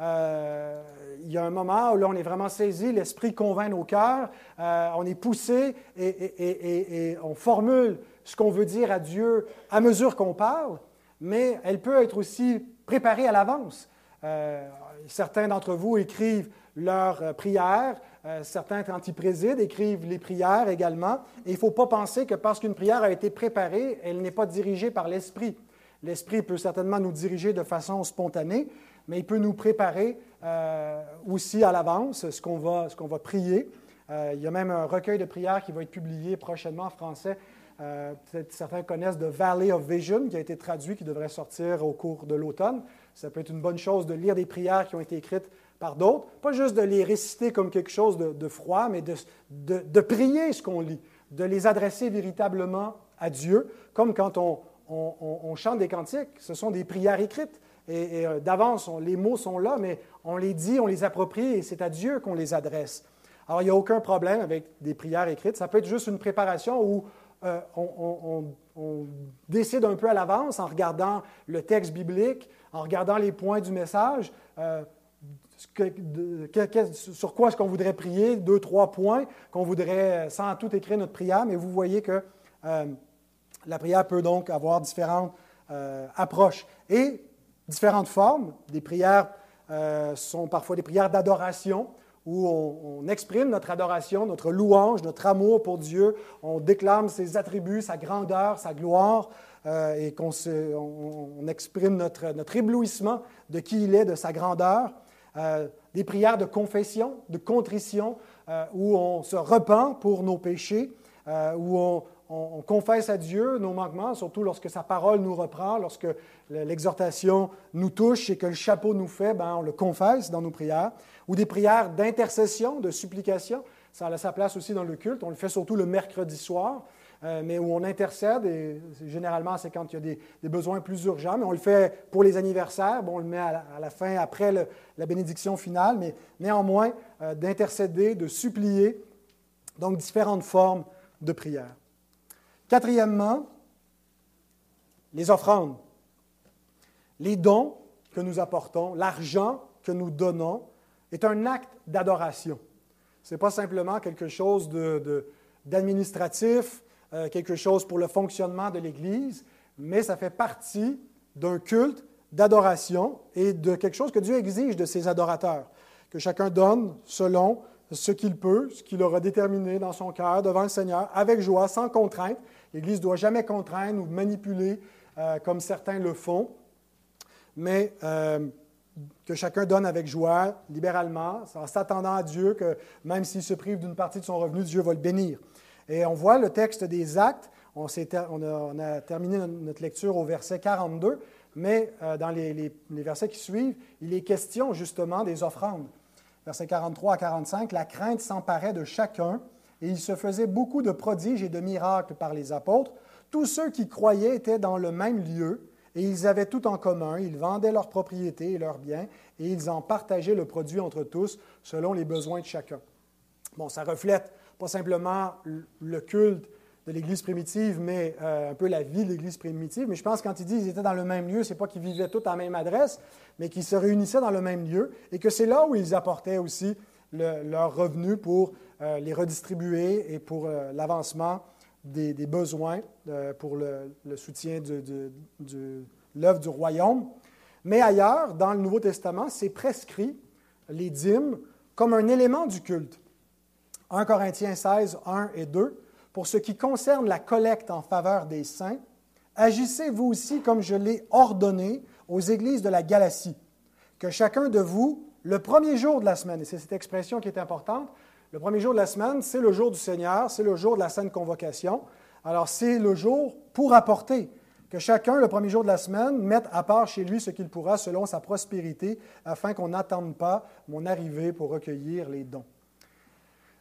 Euh, il y a un moment où là, on est vraiment saisi, l'Esprit convainc nos cœurs, euh, on est poussé et, on formule ce qu'on veut dire à Dieu à mesure qu'on parle, mais elle peut être aussi préparée à l'avance. Euh, certains d'entre vous écrivent leurs euh, prières, euh, certains, quand ils président, écrivent les prières également. Il ne faut pas penser que parce qu'une prière a été préparée, elle n'est pas dirigée par l'Esprit. L'Esprit peut certainement nous diriger de façon spontanée, mais il peut nous préparer aussi à l'avance ce qu'on va, va, prier. il y a même un recueil de prières qui va être publié prochainement en français euh, peut-être certains connaissent The Valley of Vision, qui a été traduit, qui devrait sortir au cours de l'automne. Ça peut être une bonne chose de lire des prières qui ont été écrites par d'autres, pas juste de les réciter comme quelque chose de, froid, mais de, prier ce qu'on lit, de les adresser véritablement à Dieu, comme quand on, chante des cantiques, ce sont des prières écrites. Et, euh, d'avance, les mots sont là, mais on les dit, on les approprie, et c'est à Dieu qu'on les adresse. Alors, il n'y a aucun problème avec des prières écrites. Ça peut être juste une préparation où euh, on, décide un peu à l'avance en regardant le texte biblique, en regardant les points du message, euh, sur quoi est-ce qu'on voudrait prier, deux, trois points qu'on voudrait, euh, sans tout écrire notre prière, mais vous voyez que la prière peut donc avoir différentes approches et différentes formes. Des prières sont parfois des prières d'adoration où on, exprime notre adoration, notre louange, notre amour pour Dieu, on déclame ses attributs, sa grandeur, sa gloire, euh, et qu'on on, exprime notre, éblouissement de qui il est, de sa grandeur. Euh, des prières de confession, de contrition, euh, où on se repent pour nos péchés, où on, on, confesse à Dieu nos manquements, surtout lorsque sa parole nous reprend, lorsque l'exhortation nous touche et que le chapeau nous fait, ben, on le confesse dans nos prières, ou des prières d'intercession, de supplication. Ça a sa place aussi dans le culte. On le fait surtout le mercredi soir, euh, mais où on intercède, et généralement c'est quand il y a des, besoins plus urgents, mais on le fait pour les anniversaires, bon, on le met à la, fin, après la bénédiction finale, mais néanmoins euh, d'intercéder, de supplier, donc différentes formes de prière. Quatrièmement, les offrandes. Les dons que nous apportons, l'argent que nous donnons, est un acte d'adoration. Ce n'est pas simplement quelque chose d'administratif, euh, quelque chose pour le fonctionnement de l'Église, mais ça fait partie d'un culte d'adoration et de quelque chose que Dieu exige de ses adorateurs, que chacun donne selon ce qu'il peut, ce qu'il aura déterminé dans son cœur devant le Seigneur, avec joie, sans contrainte. L'Église ne doit jamais contraindre ou manipuler euh, comme certains le font, mais euh, que chacun donne avec joie, libéralement, en s'attendant à Dieu que même s'il se prive d'une partie de son revenu, Dieu va le bénir. Et on voit le texte des actes, on, a, terminé notre lecture au verset 42, mais euh, dans les, les, versets qui suivent, il est question justement des offrandes. Versets 43 à 45, la crainte s'emparait de chacun et il se faisait beaucoup de prodiges et de miracles par les apôtres. Tous ceux qui croyaient étaient dans le même lieu et ils avaient tout en commun. Ils vendaient leurs propriétés et leurs biens et ils en partageaient le produit entre tous selon les besoins de chacun. Bon, ça reflète pas simplement le culte de l'Église primitive, mais euh, un peu la vie de l'Église primitive. Mais je pense quand il dit qu'ils étaient dans le même lieu, c'est pas qu'ils vivaient tous à la même adresse, mais qu'ils se réunissaient dans le même lieu et que c'est là où ils apportaient aussi leurs revenus pour euh, les redistribuer et pour euh, l'avancement des, besoins, pour le, soutien de, l'œuvre du royaume. Mais ailleurs, dans le Nouveau Testament, c'est prescrit les dîmes comme un élément du culte. 1 Corinthiens 16, 1 et 2 pour ce qui concerne la collecte en faveur des saints, agissez vous aussi comme je l'ai ordonné aux églises de la Galatie, que chacun de vous, le premier jour de la semaine, et c'est cette expression qui est importante, le premier jour de la semaine, c'est le jour du Seigneur, c'est le jour de la sainte convocation. Alors c'est le jour pour apporter, que chacun, le premier jour de la semaine, mette à part chez lui ce qu'il pourra selon sa prospérité, afin qu'on n'attende pas mon arrivée pour recueillir les dons.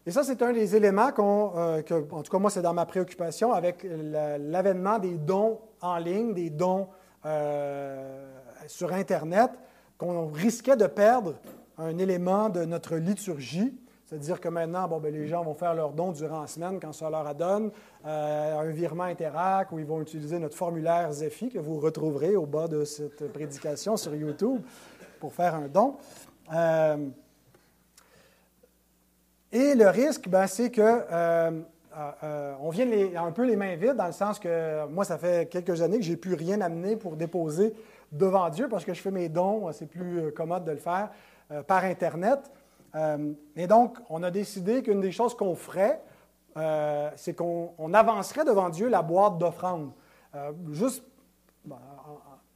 Et ça, c'est un des éléments euh, que, en tout cas, moi, c'est dans ma préoccupation avec l'avènement des dons en ligne, des dons euh, sur Internet, qu'on risquait de perdre un élément de notre liturgie. C'est-à-dire que maintenant, bon, ben, les gens vont faire leurs dons durant la semaine quand ça leur adonne, euh, un virement Interac où ils vont utiliser notre formulaire Zephi que vous retrouverez au bas de cette prédication sur YouTube pour faire un don. Et le risque, ben, c'est que euh, euh, euh, on vient un peu les mains vides, dans le sens que moi, ça fait quelques années que je n'ai plus rien amené pour déposer devant Dieu parce que je fais mes dons, c'est plus commode de le faire par Internet. Et donc, on a décidé qu'une des choses qu'on ferait, c'est qu'on avancerait devant Dieu la boîte d'offrande. juste, ben,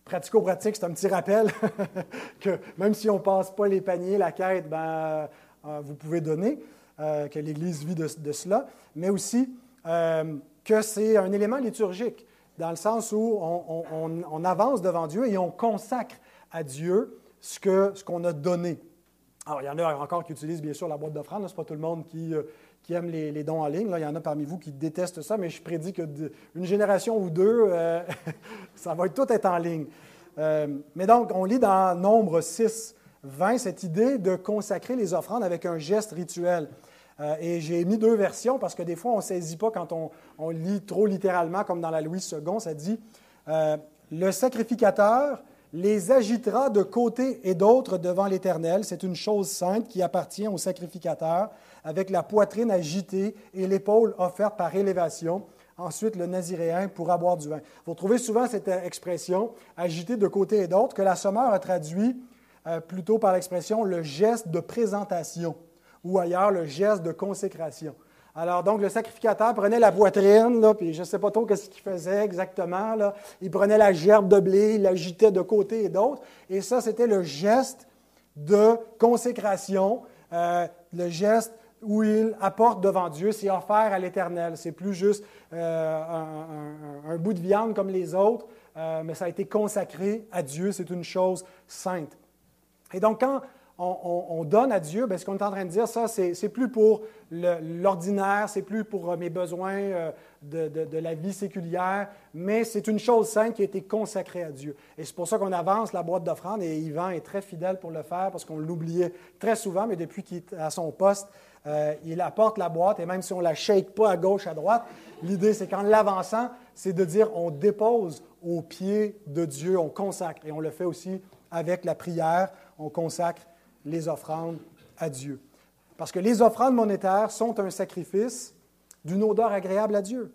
pratico-pratique, c'est un petit rappel que même si on ne passe pas les paniers, la quête, ben, vous pouvez donner. Euh, que l'Église vit de, cela, mais aussi euh, que c'est un élément liturgique, dans le sens où on, avance devant Dieu et on consacre à Dieu ce qu'on a donné. Alors, il y en a encore qui utilisent bien sûr la boîte d'offrande, ce n'est pas tout le monde qui, euh, aime les, dons en ligne. Là, il y en a parmi vous qui détestent ça, mais je prédis qu'une génération ou deux, ça va tout être en ligne. mais donc, on lit dans Nombre 6, 20 cette idée de consacrer les offrandes avec un geste rituel. Euh, et j'ai mis deux versions parce que des fois, on ne saisit pas quand on, lit trop littéralement, comme dans la Louis II. Ça dit euh, Le sacrificateur les agitera de côté et d'autre devant l'Éternel. C'est une chose sainte qui appartient au sacrificateur, avec la poitrine agitée et l'épaule offerte par élévation. Ensuite, le naziréen pourra boire du vin. Vous trouvez souvent cette expression, agité de côté et d'autre, que la sommeur a traduit euh, plutôt par l'expression le geste de présentation ou ailleurs le geste de consécration. Alors, donc, le sacrificateur prenait la poitrine, là, puis je ne sais pas trop ce qu'il faisait exactement. Là. Il prenait la gerbe de blé, il l'agitait de côté et d'autre. Et ça, c'était le geste de consécration, euh, le geste où il apporte devant Dieu, c'est offert à l'Éternel. C'est plus juste euh, un, bout de viande comme les autres, euh, mais ça a été consacré à Dieu. C'est une chose sainte. Et donc, quand on, donne à Dieu, bien, ce qu'on est en train de dire, ça, c'est plus pour l'ordinaire, c'est plus pour euh, mes besoins euh, de, la vie séculière, mais c'est une chose sainte qui a été consacrée à Dieu. Et c'est pour ça qu'on avance la boîte d'offrande, et Yvan est très fidèle pour le faire, parce qu'on l'oubliait très souvent, mais depuis qu'il est à son poste, euh, il apporte la boîte, et même si on ne la shake pas à gauche, à droite, l'idée, c'est qu'en l'avançant, c'est de dire on dépose au pied de Dieu, on consacre, et on le fait aussi avec la prière, on consacre les offrandes à Dieu. Parce que les offrandes monétaires sont un sacrifice d'une odeur agréable à Dieu.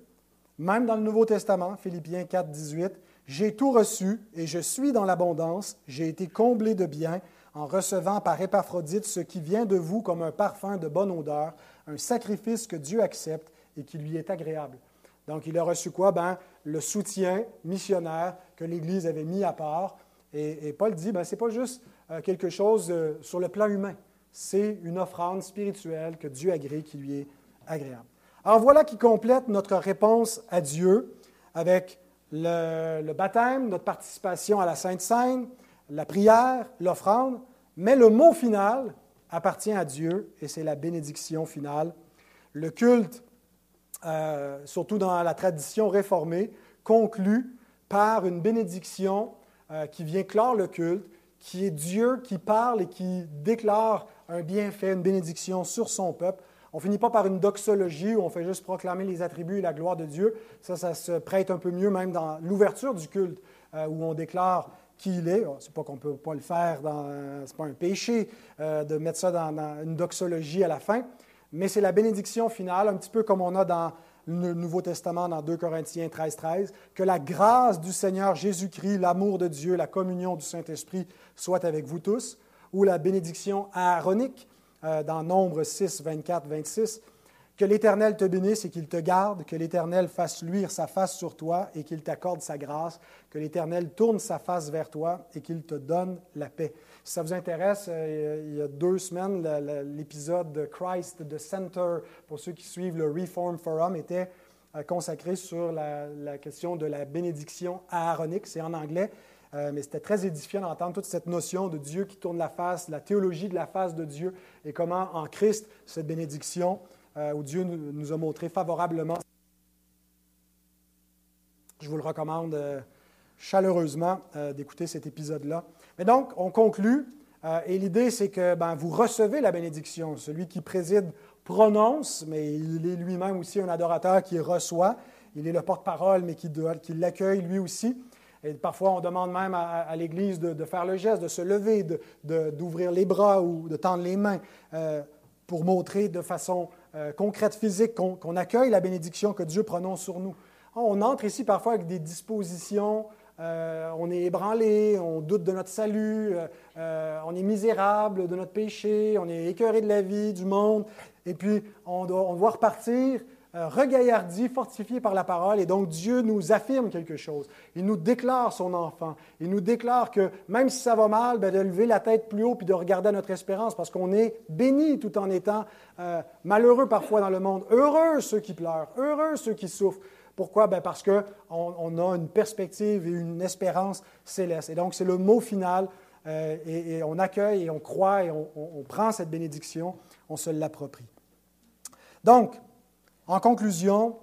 Même dans le Nouveau Testament, Philippiens 4, 18, J'ai tout reçu et je suis dans l'abondance, j'ai été comblé de biens en recevant par Épaphrodite ce qui vient de vous comme un parfum de bonne odeur, un sacrifice que Dieu accepte et qui lui est agréable. Donc, il a reçu quoi? Ben, le soutien missionnaire que l'Église avait mis à part. Et, Paul dit, ben, ce n'est pas juste quelque chose euh, sur le plan humain. C'est une offrande spirituelle que Dieu agrée, qui lui est agréable. Alors voilà qui complète notre réponse à Dieu avec le, baptême, notre participation à la Sainte Seine, la prière, l'offrande, mais le mot final appartient à Dieu et c'est la bénédiction finale. Le culte, euh, surtout dans la tradition réformée, conclut par une bénédiction qui vient clore le culte qui est Dieu qui parle et qui déclare un bienfait, une bénédiction sur son peuple. On finit pas par une doxologie où on fait juste proclamer les attributs et la gloire de Dieu. Ça, ça se prête un peu mieux même dans l'ouverture du culte, euh, où on déclare qui il est. C'est pas qu'on ne peut pas le faire, ce n'est pas un péché euh, de mettre ça dans, une doxologie à la fin, mais c'est la bénédiction finale, un petit peu comme on a dans le Nouveau Testament, dans 2 Corinthiens 13, 13, que la grâce du Seigneur Jésus-Christ, l'amour de Dieu, la communion du Saint-Esprit soit avec vous tous, ou la bénédiction aaronique euh, dans Nombre 6, 24, 26, que l'Éternel te bénisse et qu'il te garde, que l'Éternel fasse luire sa face sur toi et qu'il t'accorde sa grâce, que l'Éternel tourne sa face vers toi et qu'il te donne la paix. Si ça vous intéresse, euh, il y a deux semaines, l'épisode de Christ the Center, pour ceux qui suivent le Reform Forum, était euh, consacré sur la, question de la bénédiction aaronique. C'est en anglais, euh, mais c'était très édifiant d'entendre toute cette notion de Dieu qui tourne la face, la théologie de la face de Dieu et comment en Christ, cette bénédiction où Dieu nous a montré favorablement. Je vous le recommande chaleureusement d'écouter cet épisode-là. Mais donc, on conclut, et l'idée, c'est que ben, vous recevez la bénédiction. Celui qui préside prononce, mais il est lui-même aussi un adorateur qui reçoit. Il est le porte-parole, mais qui, l'accueille lui aussi. Et parfois, on demande même à, l'Église de, faire le geste, de se lever, d'ouvrir les bras ou de tendre les mains pour montrer de façon euh, concrète, physique, qu'on accueille la bénédiction que Dieu prononce sur nous. On entre ici parfois avec des dispositions, euh, on est ébranlé, on doute de notre salut, euh, on est misérable de notre péché, on est écœuré de la vie, du monde, et puis on doit, repartir euh, regaillardi, fortifié par la parole, et donc Dieu nous affirme quelque chose. Il nous déclare son enfant. Il nous déclare que même si ça va mal, ben, de lever la tête plus haut puis de regarder notre espérance, parce qu'on est béni tout en étant euh, malheureux parfois dans le monde. Heureux ceux qui pleurent, heureux ceux qui souffrent. Pourquoi? Ben parce qu'on on a une perspective et une espérance céleste. Et donc, c'est le mot final. Euh, et, on accueille et on croit et on, prend cette bénédiction, on se l'approprie. Donc, en conclusion,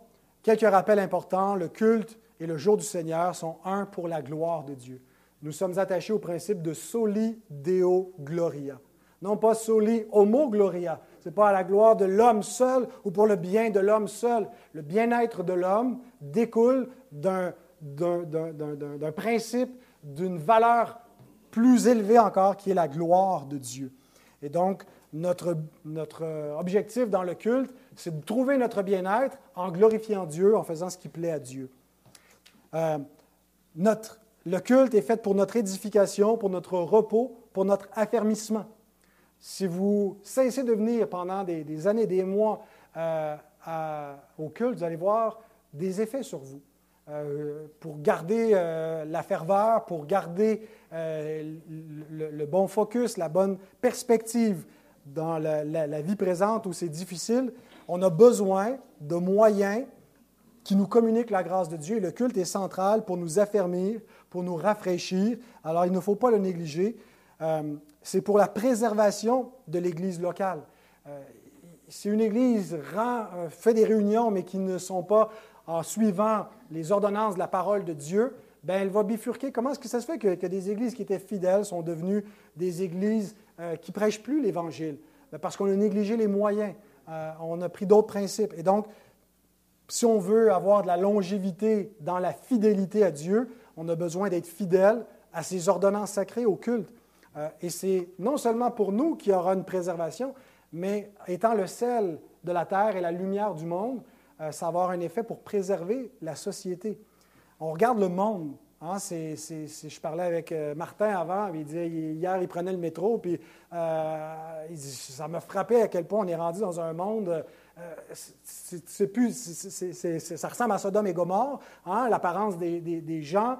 quelques rappels importants. Le culte et le jour du Seigneur sont un pour la gloire de Dieu. Nous sommes attachés au principe de soli deo gloria. Non pas soli homo gloria. Ce n'est pas à la gloire de l'homme seul ou pour le bien de l'homme seul. Le bien-être de l'homme découle d'un principe, d'une valeur plus élevée encore, qui est la gloire de Dieu. Et donc, notre, objectif dans le culte, c'est de trouver notre bien-être en glorifiant Dieu, en faisant ce qui plaît à Dieu. Euh, notre, le culte est fait pour notre édification, pour notre repos, pour notre affermissement. Si vous cessez de venir pendant des, années, des mois euh, au culte, vous allez voir des effets sur vous. Euh, pour garder la ferveur, pour garder le, bon focus, la bonne perspective dans la vie présente où c'est difficile, on a besoin de moyens qui nous communiquent la grâce de Dieu. Le culte est central pour nous affermir, pour nous rafraîchir. Alors, il ne faut pas le négliger. Euh, c'est pour la préservation de l'Église locale. Euh, si une Église euh, fait des réunions, mais qui ne sont pas en suivant les ordonnances de la parole de Dieu, ben, elle va bifurquer. Comment est-ce que ça se fait que, des églises qui étaient fidèles sont devenues des églises qui prêchent plus l'Évangile? Ben, parce qu'on a négligé les moyens. On a pris d'autres principes. Et donc, si on veut avoir de la longévité dans la fidélité à Dieu, on a besoin d'être fidèle à ses ordonnances sacrées, au culte. Euh, et c'est non seulement pour nous qu'il y aura une préservation, mais étant le sel de la terre et la lumière du monde, euh, ça va avoir un effet pour préserver la société. On regarde le monde. Hein, je parlais avec euh, Martin avant, il disait hier il prenait le métro, puis euh, ça m'a frappé à quel point on est rendu dans un monde. Ça ressemble à Sodome et Gomorre, hein, l'apparence des, gens,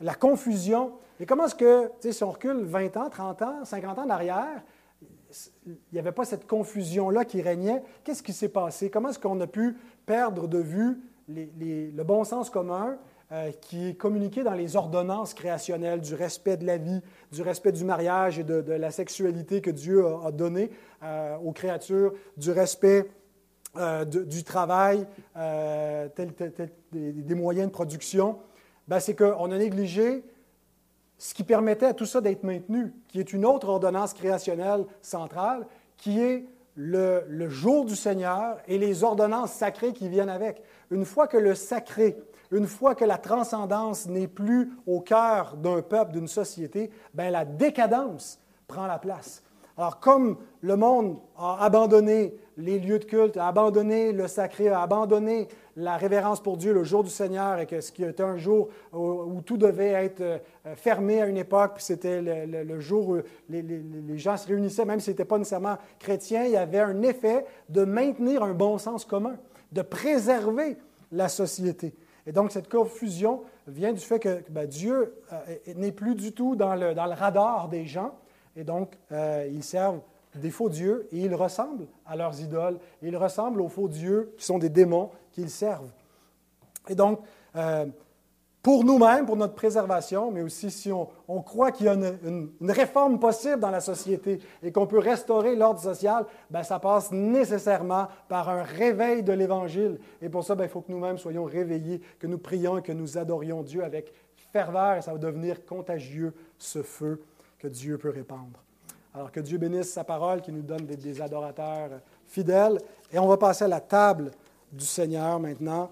la confusion. Et comment est-ce que, si on recule 20 ans, 30 ans, 50 ans en arrière, il n'y avait pas cette confusion-là qui régnait. Qu'est-ce qui s'est passé? Comment est-ce qu'on a pu perdre de vue le bon sens commun euh, qui est communiqué dans les ordonnances créationnelles du respect de la vie, du respect du mariage et de, la sexualité que Dieu a, donné euh, aux créatures, du respect euh, du travail, des, moyens de production, c'est qu'on a négligé ce qui permettait à tout ça d'être maintenu, qui est une autre ordonnance créationnelle centrale, qui est le, le, jour du Seigneur et les ordonnances sacrées qui viennent avec. Une fois que le sacré, une fois que la transcendance n'est plus au cœur d'un peuple, d'une société, ben la décadence prend la place. Alors, comme le monde a abandonné les lieux de culte, a abandonné le sacré, a abandonné la révérence pour Dieu le jour du Seigneur, et que ce qui était un jour où, tout devait être euh, fermé à une époque, puis c'était le, jour où les, gens se réunissaient, même si ce n'était pas nécessairement chrétien, il y avait un effet de maintenir un bon sens commun, de préserver la société. Et donc, cette confusion vient du fait que ben, Dieu euh, n'est plus du tout dans le, dans le radar des gens. Et donc, euh, ils servent des faux dieux et ils ressemblent à leurs idoles. ils ressemblent aux faux dieux qui sont des démons qu'ils servent. Et donc, euh, pour nous-mêmes, pour notre préservation, mais aussi si on, croit qu'il y a une, réforme possible dans la société et qu'on peut restaurer l'ordre social, ben, ça passe nécessairement par un réveil de l'Évangile. Et pour ça, ben, il faut que nous-mêmes soyons réveillés, que nous prions et que nous adorions Dieu avec ferveur et ça va devenir contagieux, ce feu que Dieu peut répandre. Alors que Dieu bénisse sa parole qui nous donne des, adorateurs fidèles. Et on va passer à la table du Seigneur maintenant.